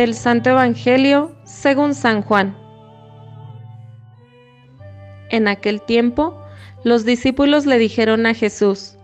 Del Santo Evangelio según San Juan. En aquel tiempo, los discípulos le dijeron a Jesús,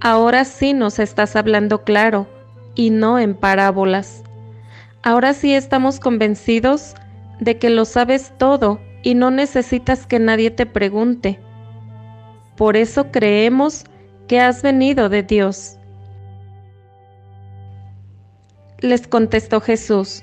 Ahora sí nos estás hablando claro, y no en parábolas. Ahora sí estamos convencidos de que lo sabes todo y no necesitas que nadie te pregunte. Por eso creemos que has venido de Dios. Les contestó Jesús,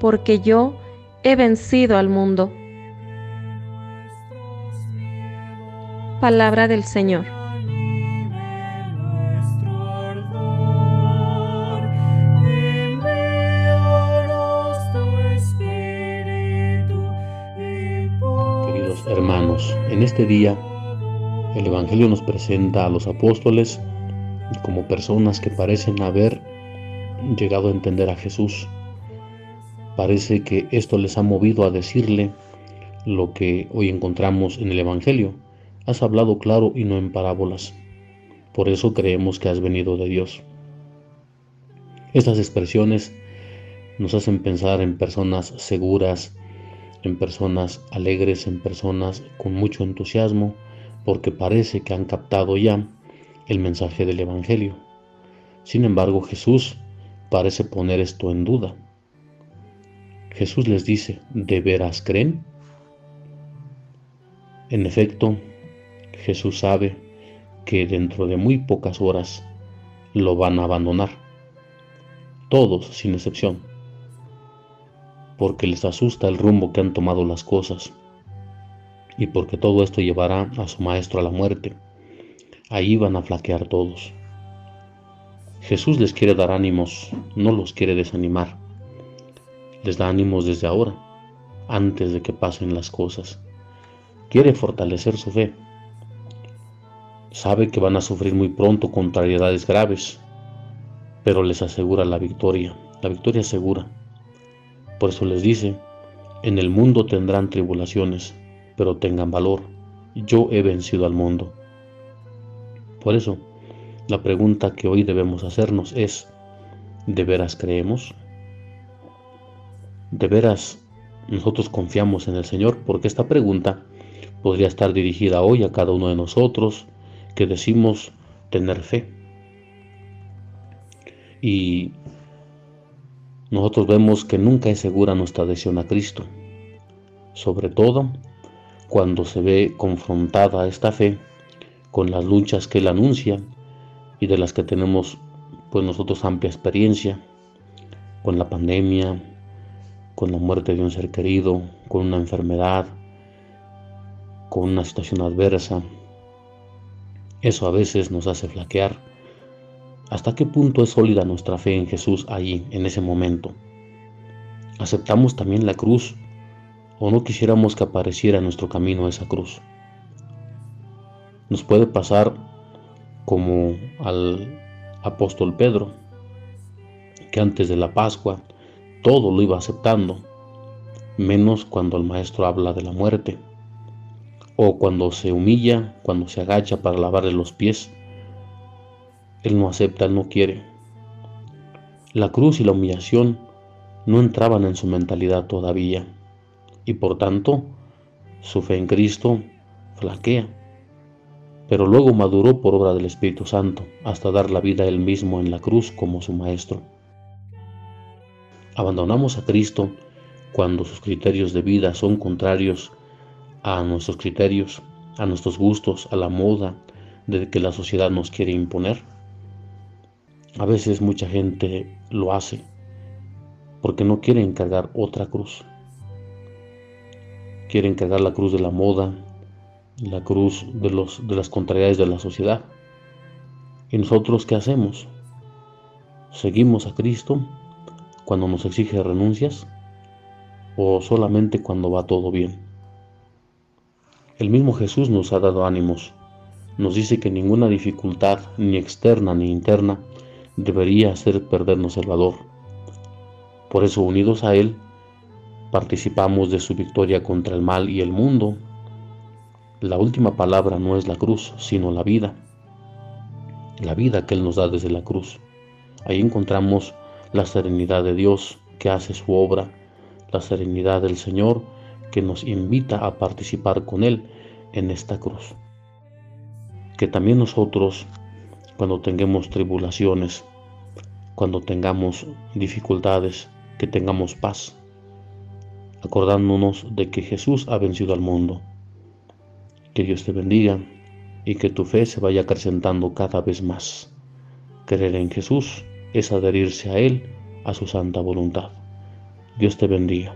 porque yo he vencido al mundo. Palabra del Señor. Queridos hermanos, en este día el Evangelio nos presenta a los apóstoles como personas que parecen haber llegado a entender a Jesús. Parece que esto les ha movido a decirle lo que hoy encontramos en el Evangelio. Has hablado claro y no en parábolas. Por eso creemos que has venido de Dios. Estas expresiones nos hacen pensar en personas seguras, en personas alegres, en personas con mucho entusiasmo, porque parece que han captado ya el mensaje del Evangelio. Sin embargo, Jesús parece poner esto en duda. Jesús les dice, ¿de veras creen? En efecto, Jesús sabe que dentro de muy pocas horas lo van a abandonar. Todos, sin excepción. Porque les asusta el rumbo que han tomado las cosas. Y porque todo esto llevará a su maestro a la muerte ahí van a flaquear todos. Jesús les quiere dar ánimos, no los quiere desanimar. Les da ánimos desde ahora, antes de que pasen las cosas. Quiere fortalecer su fe. Sabe que van a sufrir muy pronto contrariedades graves, pero les asegura la victoria, la victoria segura. Por eso les dice, en el mundo tendrán tribulaciones, pero tengan valor. Yo he vencido al mundo. Por eso, la pregunta que hoy debemos hacernos es, ¿de veras creemos? ¿De veras nosotros confiamos en el Señor? Porque esta pregunta podría estar dirigida hoy a cada uno de nosotros que decimos tener fe. Y nosotros vemos que nunca es segura nuestra adhesión a Cristo, sobre todo cuando se ve confrontada esta fe con las luchas que él anuncia y de las que tenemos pues nosotros amplia experiencia con la pandemia, con la muerte de un ser querido, con una enfermedad, con una situación adversa. Eso a veces nos hace flaquear. ¿Hasta qué punto es sólida nuestra fe en Jesús allí, en ese momento? ¿Aceptamos también la cruz o no quisiéramos que apareciera en nuestro camino esa cruz? Nos puede pasar como al apóstol Pedro, que antes de la Pascua todo lo iba aceptando, menos cuando el maestro habla de la muerte, o cuando se humilla, cuando se agacha para lavarle los pies. Él no acepta, él no quiere. La cruz y la humillación no entraban en su mentalidad todavía, y por tanto su fe en Cristo flaquea pero luego maduró por obra del Espíritu Santo hasta dar la vida él mismo en la cruz como su Maestro. Abandonamos a Cristo cuando sus criterios de vida son contrarios a nuestros criterios, a nuestros gustos, a la moda de que la sociedad nos quiere imponer. A veces mucha gente lo hace porque no quiere encargar otra cruz. Quiere encargar la cruz de la moda, la cruz de, de las contrariedades de la sociedad. ¿Y nosotros qué hacemos? Seguimos a Cristo cuando nos exige renuncias o solamente cuando va todo bien. El mismo Jesús nos ha dado ánimos. Nos dice que ninguna dificultad, ni externa ni interna, debería hacer perdernos el valor. Por eso, unidos a Él, participamos de su victoria contra el mal y el mundo. La última palabra no es la cruz, sino la vida. La vida que Él nos da desde la cruz. Ahí encontramos la serenidad de Dios que hace su obra, la serenidad del Señor que nos invita a participar con Él en esta cruz. Que también nosotros, cuando tengamos tribulaciones, cuando tengamos dificultades, que tengamos paz, acordándonos de que Jesús ha vencido al mundo. Que Dios te bendiga y que tu fe se vaya acrecentando cada vez más. Creer en Jesús es adherirse a Él, a su santa voluntad. Dios te bendiga.